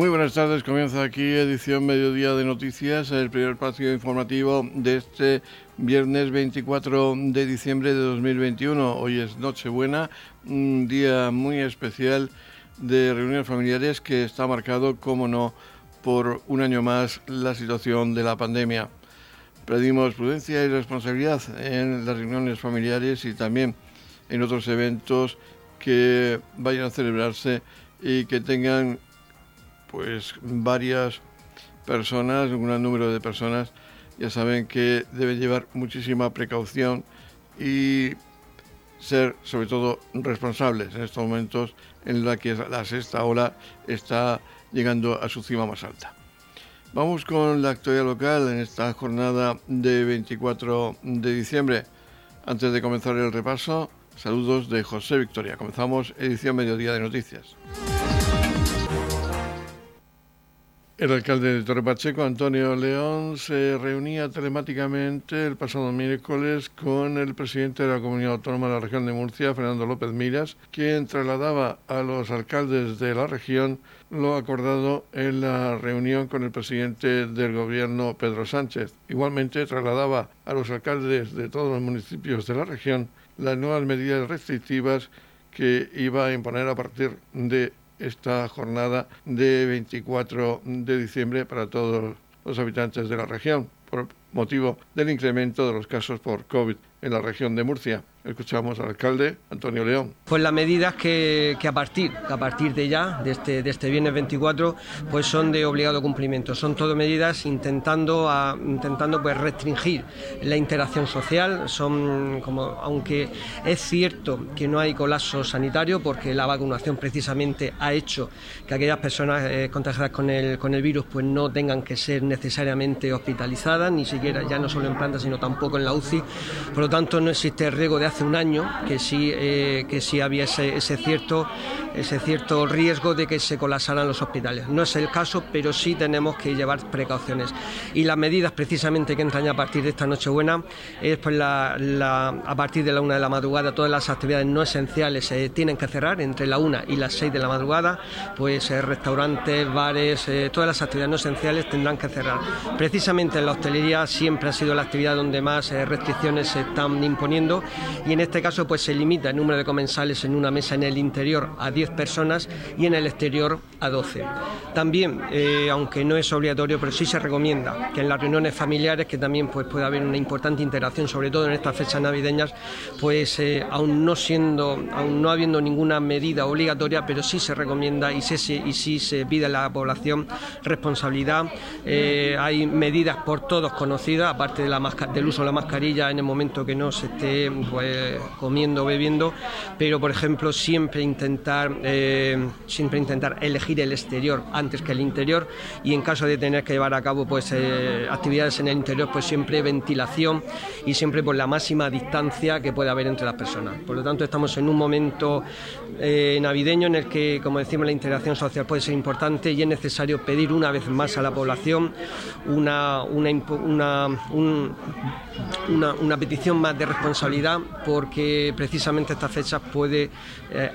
Muy buenas tardes, comienza aquí edición Mediodía de Noticias, el primer espacio informativo de este viernes 24 de diciembre de 2021. Hoy es Nochebuena, un día muy especial de reuniones familiares que está marcado, como no, por un año más la situación de la pandemia. Pedimos prudencia y responsabilidad en las reuniones familiares y también en otros eventos que vayan a celebrarse y que tengan pues varias personas, un gran número de personas, ya saben que deben llevar muchísima precaución y ser sobre todo responsables en estos momentos en la que la sexta ola está llegando a su cima más alta. Vamos con la actualidad local en esta jornada de 24 de diciembre. Antes de comenzar el repaso, saludos de José Victoria. Comenzamos edición Mediodía de Noticias. El alcalde de Torre Pacheco, Antonio León, se reunía telemáticamente el pasado miércoles con el presidente de la Comunidad Autónoma de la región de Murcia, Fernando López Miras, quien trasladaba a los alcaldes de la región lo acordado en la reunión con el presidente del gobierno, Pedro Sánchez. Igualmente trasladaba a los alcaldes de todos los municipios de la región las nuevas medidas restrictivas que iba a imponer a partir de esta jornada de 24 de diciembre para todos los habitantes de la región por motivo del incremento de los casos por COVID en la región de Murcia. Escuchamos al alcalde Antonio León. Pues las medidas que, a partir a partir de ya, de este, de este viernes 24, pues son de obligado cumplimiento. Son todo medidas intentando, intentando pues restringir la interacción social. Son como, aunque es cierto que no hay colapso sanitario, porque la vacunación precisamente ha hecho que aquellas personas eh, contagiadas con el, con el virus pues no tengan que ser necesariamente hospitalizadas, ni siquiera ya no solo en planta, sino tampoco en la UCI. Tanto, no existe el riesgo de hace un año que sí, eh, que sí había ese, cierto, ese cierto riesgo de que se colapsaran los hospitales. No es el caso, pero sí tenemos que llevar precauciones. Y las medidas precisamente que entran a partir de esta Nochebuena es pues la, a partir de la una de la madrugada todas las actividades no esenciales se tienen que cerrar entre la una y las seis de la madrugada, pues eh, restaurantes, bares, eh, todas las actividades no esenciales tendrán que cerrar. Precisamente en la hostelería siempre ha sido la actividad donde más restricciones se están imponiendo y en este caso pues se limita el número de comensales en una mesa en el interior a 10 personas y en el exterior a 12. También, eh, aunque no es obligatorio, pero sí se recomienda que en las reuniones familiares, que también pues, puede haber una importante interacción, sobre todo en estas fechas navideñas, pues eh, aún no siendo, aún no habiendo ninguna medida obligatoria, pero sí se recomienda y, se, y sí se pide a la población responsabilidad. Eh, hay medidas por todos conocidas, aparte del uso de la mascarilla en el momento que no se esté pues, comiendo o bebiendo, pero por ejemplo siempre intentar, eh, siempre intentar elegir el exterior antes que el interior y en caso de tener que llevar a cabo pues, eh, actividades en el interior, pues siempre ventilación y siempre por la máxima distancia que pueda haber entre las personas. Por lo tanto, estamos en un momento eh, navideño en el que, como decimos, la integración social puede ser importante y es necesario pedir una vez más a la población una, una, una, petición más de responsabilidad porque precisamente esta fecha puede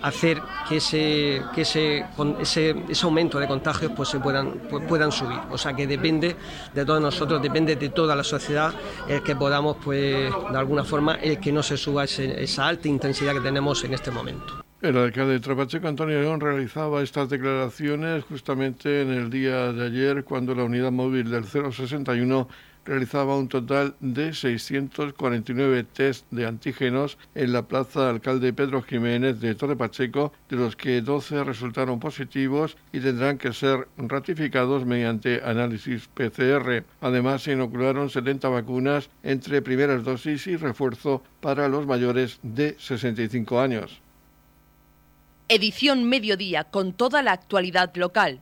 hacer que ese, que ese, ese, ese, aumento de contagios pues, se puedan, pues, puedan subir. O sea que depende de todos nosotros, depende de toda la sociedad el que podamos, pues, de alguna forma, el que no se suba esa alta intensidad que tenemos en este momento. El alcalde de Trapacheco, Antonio León, realizaba estas declaraciones justamente en el día de ayer, cuando la unidad móvil del 061 realizaba un total de 649 test de antígenos en la plaza alcalde Pedro Jiménez de Torre Pacheco, de los que 12 resultaron positivos y tendrán que ser ratificados mediante análisis PCR. Además, se inocularon 70 vacunas entre primeras dosis y refuerzo para los mayores de 65 años. Edición Mediodía con toda la actualidad local.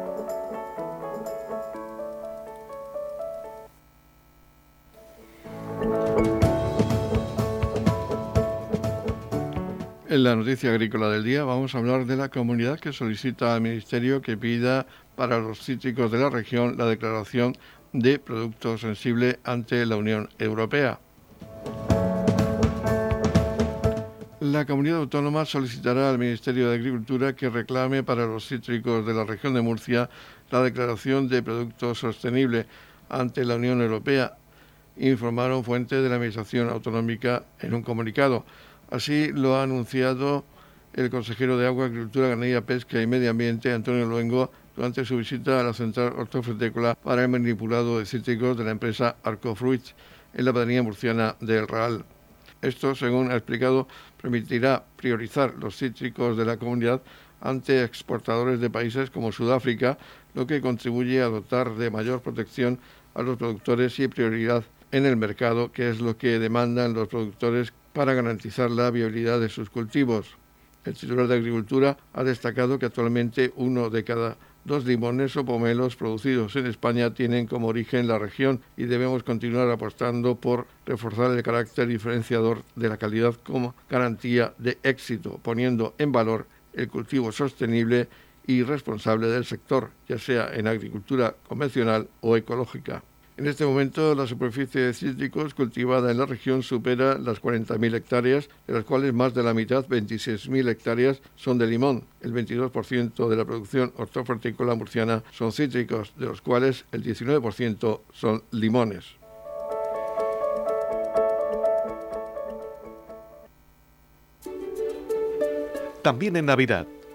En la noticia agrícola del día vamos a hablar de la comunidad que solicita al Ministerio que pida para los cítricos de la región la declaración de producto sensible ante la Unión Europea. La comunidad autónoma solicitará al Ministerio de Agricultura que reclame para los cítricos de la región de Murcia la declaración de producto sostenible ante la Unión Europea, informaron fuentes de la Administración Autonómica en un comunicado. Así lo ha anunciado el consejero de Agua, Agricultura, Ganadería, Pesca y Medio Ambiente, Antonio Luengo, durante su visita a la central hortofrutícola para el manipulado de cítricos de la empresa Arcofruit en la pedanía murciana del Real. Esto, según ha explicado, permitirá priorizar los cítricos de la comunidad ante exportadores de países como Sudáfrica, lo que contribuye a dotar de mayor protección a los productores y prioridad en el mercado, que es lo que demandan los productores para garantizar la viabilidad de sus cultivos. El titular de Agricultura ha destacado que actualmente uno de cada dos limones o pomelos producidos en España tienen como origen la región y debemos continuar apostando por reforzar el carácter diferenciador de la calidad como garantía de éxito, poniendo en valor el cultivo sostenible y responsable del sector, ya sea en agricultura convencional o ecológica. En este momento, la superficie de cítricos cultivada en la región supera las 40.000 hectáreas, de las cuales más de la mitad, 26.000 hectáreas, son de limón. El 22% de la producción hortofrutícola murciana son cítricos, de los cuales el 19% son limones. También en Navidad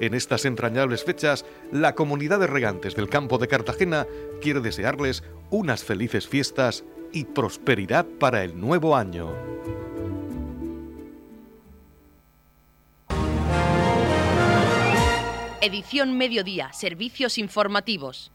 En estas entrañables fechas, la comunidad de regantes del campo de Cartagena quiere desearles unas felices fiestas y prosperidad para el nuevo año. Edición Mediodía, Servicios Informativos.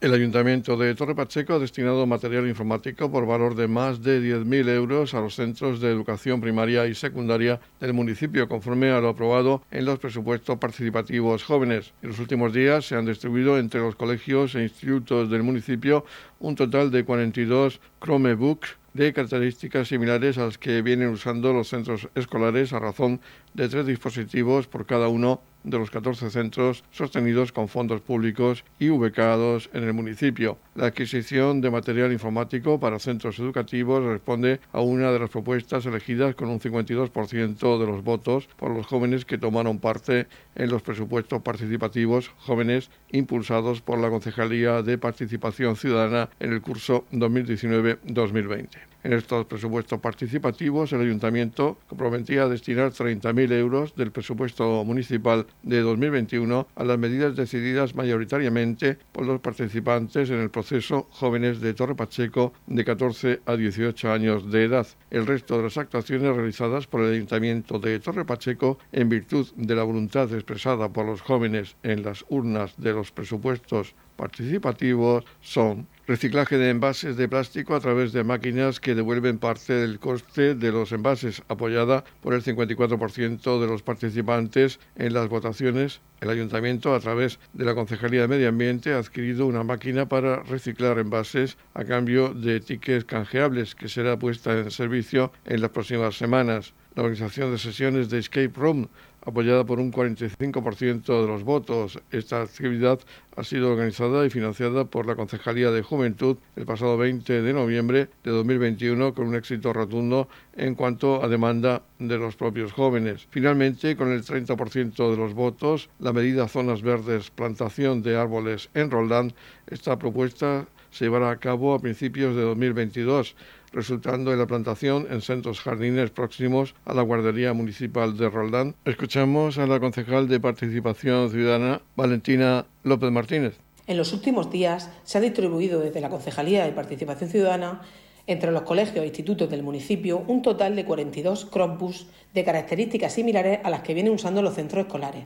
El Ayuntamiento de Torre Pacheco ha destinado material informático por valor de más de 10.000 euros a los centros de educación primaria y secundaria del municipio, conforme a lo aprobado en los presupuestos participativos jóvenes. En los últimos días se han distribuido entre los colegios e institutos del municipio un total de 42 Chromebooks de características similares a las que vienen usando los centros escolares a razón de tres dispositivos por cada uno de los 14 centros sostenidos con fondos públicos y ubicados en el municipio. La adquisición de material informático para centros educativos responde a una de las propuestas elegidas con un 52% de los votos por los jóvenes que tomaron parte en los presupuestos participativos jóvenes impulsados por la Concejalía de Participación Ciudadana en el curso 2019-2020. En estos presupuestos participativos, el ayuntamiento comprometía a destinar 30.000 euros del presupuesto municipal de 2021 a las medidas decididas mayoritariamente por los participantes en el proceso jóvenes de Torre Pacheco de 14 a 18 años de edad. El resto de las actuaciones realizadas por el ayuntamiento de Torre Pacheco en virtud de la voluntad expresada por los jóvenes en las urnas de los presupuestos participativos son reciclaje de envases de plástico a través de máquinas que devuelven parte del coste de los envases, apoyada por el 54% de los participantes en las votaciones. El ayuntamiento, a través de la Concejalía de Medio Ambiente, ha adquirido una máquina para reciclar envases a cambio de tickets canjeables que será puesta en servicio en las próximas semanas. La organización de sesiones de Escape Room apoyada por un 45% de los votos. Esta actividad ha sido organizada y financiada por la Concejalía de Juventud el pasado 20 de noviembre de 2021 con un éxito rotundo en cuanto a demanda de los propios jóvenes. Finalmente, con el 30% de los votos, la medida Zonas Verdes Plantación de Árboles en Roldán, esta propuesta se llevará a cabo a principios de 2022. Resultando en la plantación en centros jardines próximos a la guardería municipal de Roldán. Escuchamos a la concejal de Participación Ciudadana, Valentina López Martínez. En los últimos días se ha distribuido desde la Concejalía de Participación Ciudadana entre los colegios e institutos del municipio un total de 42 crossbus de características similares a las que vienen usando los centros escolares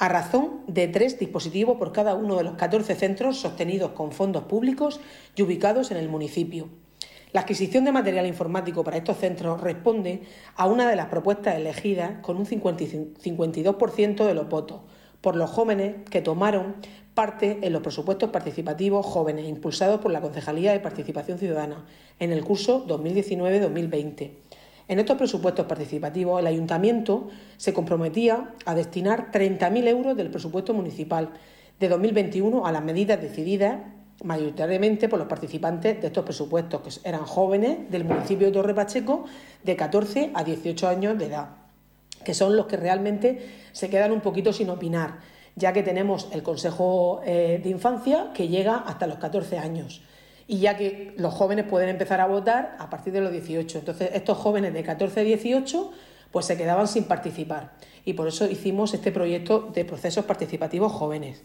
a razón de tres dispositivos por cada uno de los 14 centros sostenidos con fondos públicos y ubicados en el municipio. La adquisición de material informático para estos centros responde a una de las propuestas elegidas con un 52% de los votos por los jóvenes que tomaron parte en los presupuestos participativos jóvenes impulsados por la Concejalía de Participación Ciudadana en el curso 2019-2020 en estos presupuestos participativos, el ayuntamiento se comprometía a destinar 30.000 euros del presupuesto municipal de 2021 a las medidas decididas mayoritariamente por los participantes de estos presupuestos, que eran jóvenes del municipio de Torre Pacheco de 14 a 18 años de edad, que son los que realmente se quedan un poquito sin opinar, ya que tenemos el Consejo eh, de Infancia que llega hasta los 14 años y ya que los jóvenes pueden empezar a votar a partir de los 18. Entonces, estos jóvenes de 14 a 18 pues se quedaban sin participar y por eso hicimos este proyecto de procesos participativos jóvenes.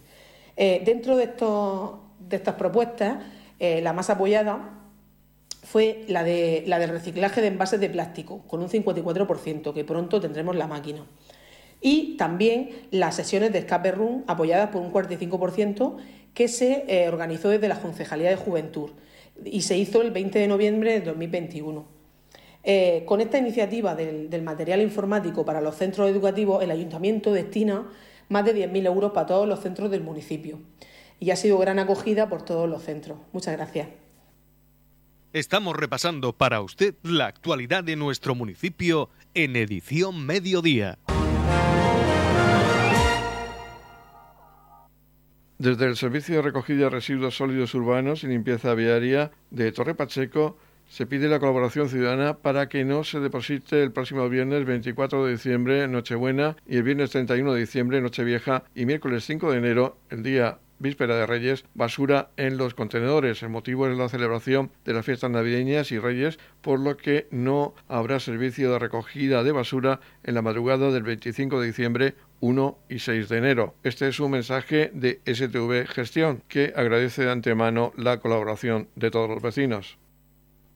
Eh, dentro de, estos, de estas propuestas, eh, la más apoyada fue la, de, la del reciclaje de envases de plástico, con un 54%, que pronto tendremos la máquina. Y también las sesiones de escape room apoyadas por un 45%, que se eh, organizó desde la Concejalía de Juventud y se hizo el 20 de noviembre de 2021. Eh, con esta iniciativa del, material informático para los centros educativos, el ayuntamiento destina más de 10.000 euros para todos los centros del municipio y ha sido gran acogida por todos los centros. Muchas gracias. Estamos repasando para usted la actualidad de nuestro municipio en edición mediodía. Desde el Servicio de Recogida de Residuos Sólidos Urbanos y Limpieza Viaria de Torre Pacheco se pide la colaboración ciudadana para que no se deposite el próximo viernes 24 de diciembre, Nochebuena, y el viernes 31 de diciembre, Nochevieja, y miércoles 5 de enero, el día víspera de Reyes, basura en los contenedores. El motivo es la celebración de las fiestas navideñas y Reyes, por lo que no habrá servicio de recogida de basura en la madrugada del 25 de diciembre 1 y 6 de enero. Este es un mensaje de STV Gestión, que agradece de antemano la colaboración de todos los vecinos.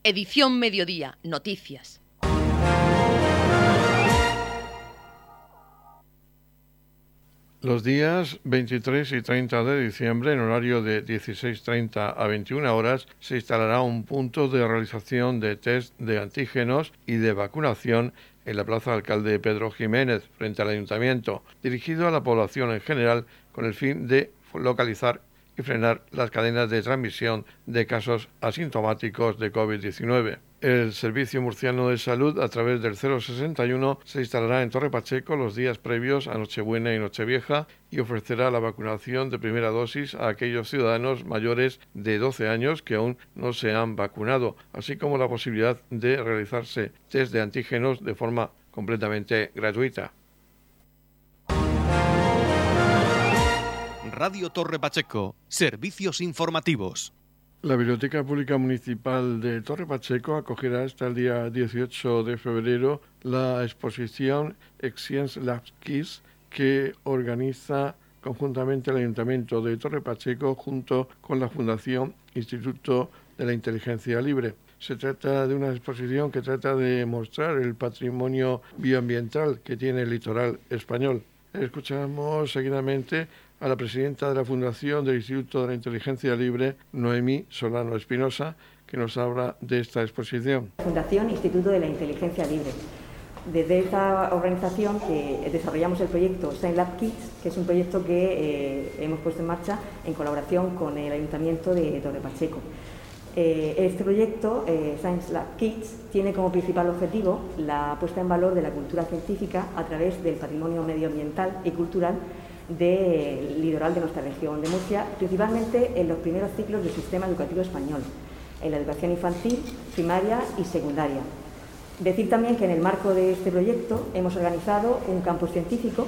Edición Mediodía, Noticias. Los días 23 y 30 de diciembre, en horario de 16.30 a 21 horas, se instalará un punto de realización de test de antígenos y de vacunación en la Plaza Alcalde Pedro Jiménez, frente al Ayuntamiento, dirigido a la población en general con el fin de localizar y frenar las cadenas de transmisión de casos asintomáticos de COVID-19. El Servicio Murciano de Salud, a través del 061, se instalará en Torre Pacheco los días previos a Nochebuena y Nochevieja y ofrecerá la vacunación de primera dosis a aquellos ciudadanos mayores de 12 años que aún no se han vacunado, así como la posibilidad de realizarse test de antígenos de forma completamente gratuita. Radio Torre Pacheco, servicios informativos. La Biblioteca Pública Municipal de Torre Pacheco acogerá hasta el día 18 de febrero la exposición Science Labs Kids que organiza conjuntamente el Ayuntamiento de Torre Pacheco junto con la Fundación Instituto de la Inteligencia Libre. Se trata de una exposición que trata de mostrar el patrimonio bioambiental que tiene el litoral español. Escuchamos seguidamente a la presidenta de la Fundación del Instituto de la Inteligencia Libre, Noemí Solano Espinosa, que nos habla de esta exposición. Fundación Instituto de la Inteligencia Libre. Desde esta organización que desarrollamos el proyecto Science Lab Kids, que es un proyecto que eh, hemos puesto en marcha en colaboración con el Ayuntamiento de Torre Pacheco. Eh, este proyecto, eh, Science Lab Kids, tiene como principal objetivo la puesta en valor de la cultura científica a través del patrimonio medioambiental y cultural del litoral de nuestra región de Murcia, principalmente en los primeros ciclos del sistema educativo español, en la educación infantil, primaria y secundaria. Decir también que en el marco de este proyecto hemos organizado un campus científico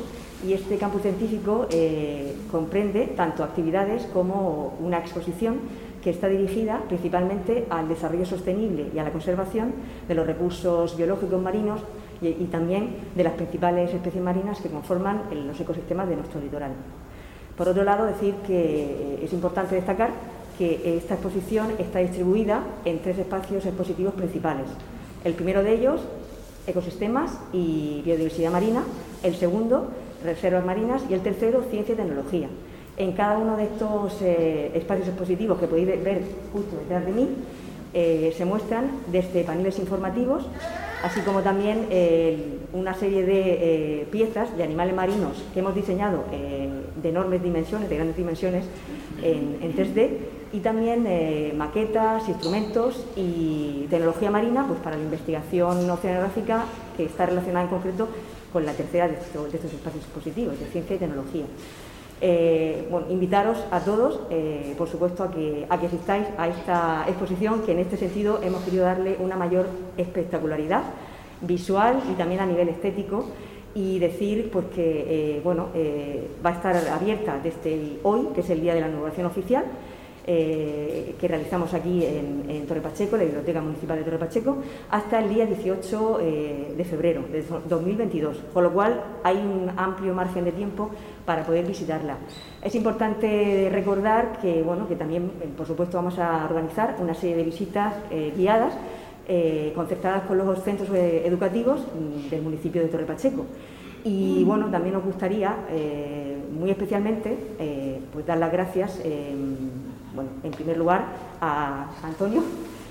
y este campus científico eh, comprende tanto actividades como una exposición que está dirigida principalmente al desarrollo sostenible y a la conservación de los recursos biológicos marinos y, también de las principales especies marinas que conforman los ecosistemas de nuestro litoral. Por otro lado, decir que es importante destacar que esta exposición está distribuida en tres espacios expositivos principales. El primero de ellos, ecosistemas y biodiversidad marina. El segundo, reservas marinas. Y el tercero, ciencia y tecnología. En cada uno de estos eh, espacios expositivos que podéis ver justo detrás de mí, eh, se muestran desde paneles informativos, así como también eh, una serie de piezas de animales marinos que hemos diseñado de enormes dimensiones, de grandes dimensiones, en, en 3D, y también maquetas, instrumentos y tecnología marina pues, para la investigación oceanográfica que está relacionada en concreto con la tercera de estos, de estos espacios expositivos, de ciencia y tecnología. Eh, bueno, invitaros a todos, eh, por supuesto, a que, a que asistáis a esta exposición, que en este sentido hemos querido darle una mayor espectacularidad visual y también a nivel estético y decir pues que eh, bueno, va a estar abierta desde hoy, que es el día de la inauguración oficial, eh, que realizamos aquí en, Torre Pacheco, la Biblioteca Municipal de Torre Pacheco, hasta el día 18 eh, de febrero de 2022, con lo cual hay un amplio margen de tiempo para poder visitarla. Es importante recordar que, bueno, que también, eh, por supuesto, vamos a organizar una serie de visitas guiadas concertadas con los centros educativos mm, del municipio de Torre Pacheco. Y bueno, también nos gustaría, muy especialmente, pues dar las gracias bueno, en primer lugar a Antonio,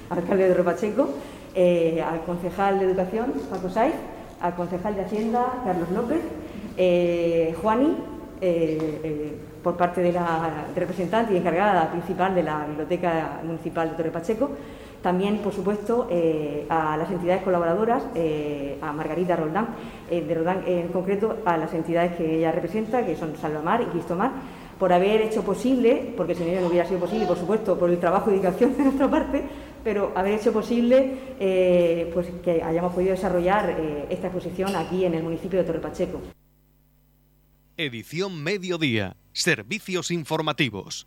alcalde de Ropacheco, eh, al concejal de Educación, Paco Saiz, al concejal de Hacienda, Carlos López, eh, Juani, eh, por parte de la representante y encargada principal de la Biblioteca Municipal de Torre Pacheco, también, por supuesto, a las entidades colaboradoras, a Margarita Roldán, de Roldán en concreto, a las entidades que ella representa, que son Salvamar y Cristomar, por haber hecho posible, porque si no, no hubiera sido posible, por supuesto, por el trabajo y dedicación de nuestra parte, pero haber hecho posible eh, pues que hayamos podido desarrollar eh, esta exposición aquí en el municipio de Torre Pacheco. Edición Mediodía. Servicios informativos.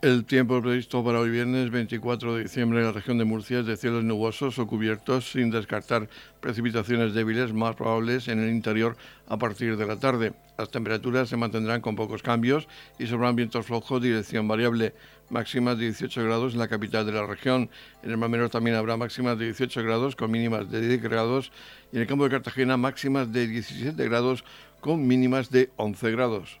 El tiempo previsto para hoy viernes 24 de diciembre en la región de Murcia es de cielos nubosos o cubiertos, sin descartar precipitaciones débiles más probables en el interior a partir de la tarde. Las temperaturas se mantendrán con pocos cambios y sobran vientos flojos, dirección variable, máximas de 18 grados en la capital de la región. En el Mar Menor también habrá máximas de 18 grados con mínimas de 10 grados y en el campo de Cartagena máximas de 17 grados con mínimas de 11 grados.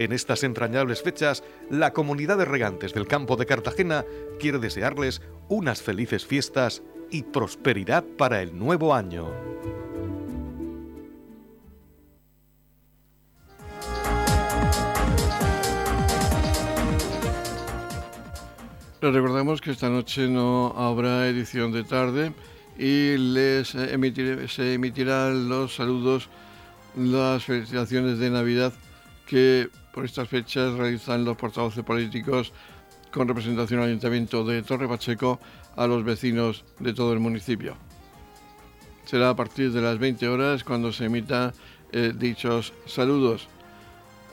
En estas entrañables fechas, la comunidad de regantes del campo de Cartagena quiere desearles unas felices fiestas y prosperidad para el nuevo año. Les recordamos que esta noche no habrá edición de tarde y les se emitirán los saludos, las felicitaciones de Navidad que por estas fechas realizan los portavoces políticos con representación al Ayuntamiento de Torre Pacheco a los vecinos de todo el municipio. Será a partir de las 20 horas cuando se emitan eh, dichos saludos.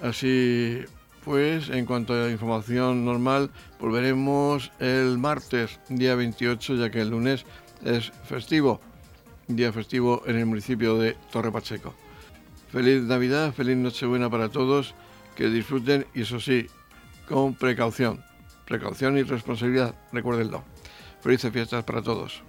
Así pues, en cuanto a la información normal, volveremos el martes, día 28, ya que el lunes es festivo, día festivo en el municipio de Torre Pacheco. Feliz Navidad, feliz Nochebuena para todos, que disfruten y eso sí, con precaución. Precaución y responsabilidad, recuérdenlo. Felices fiestas para todos.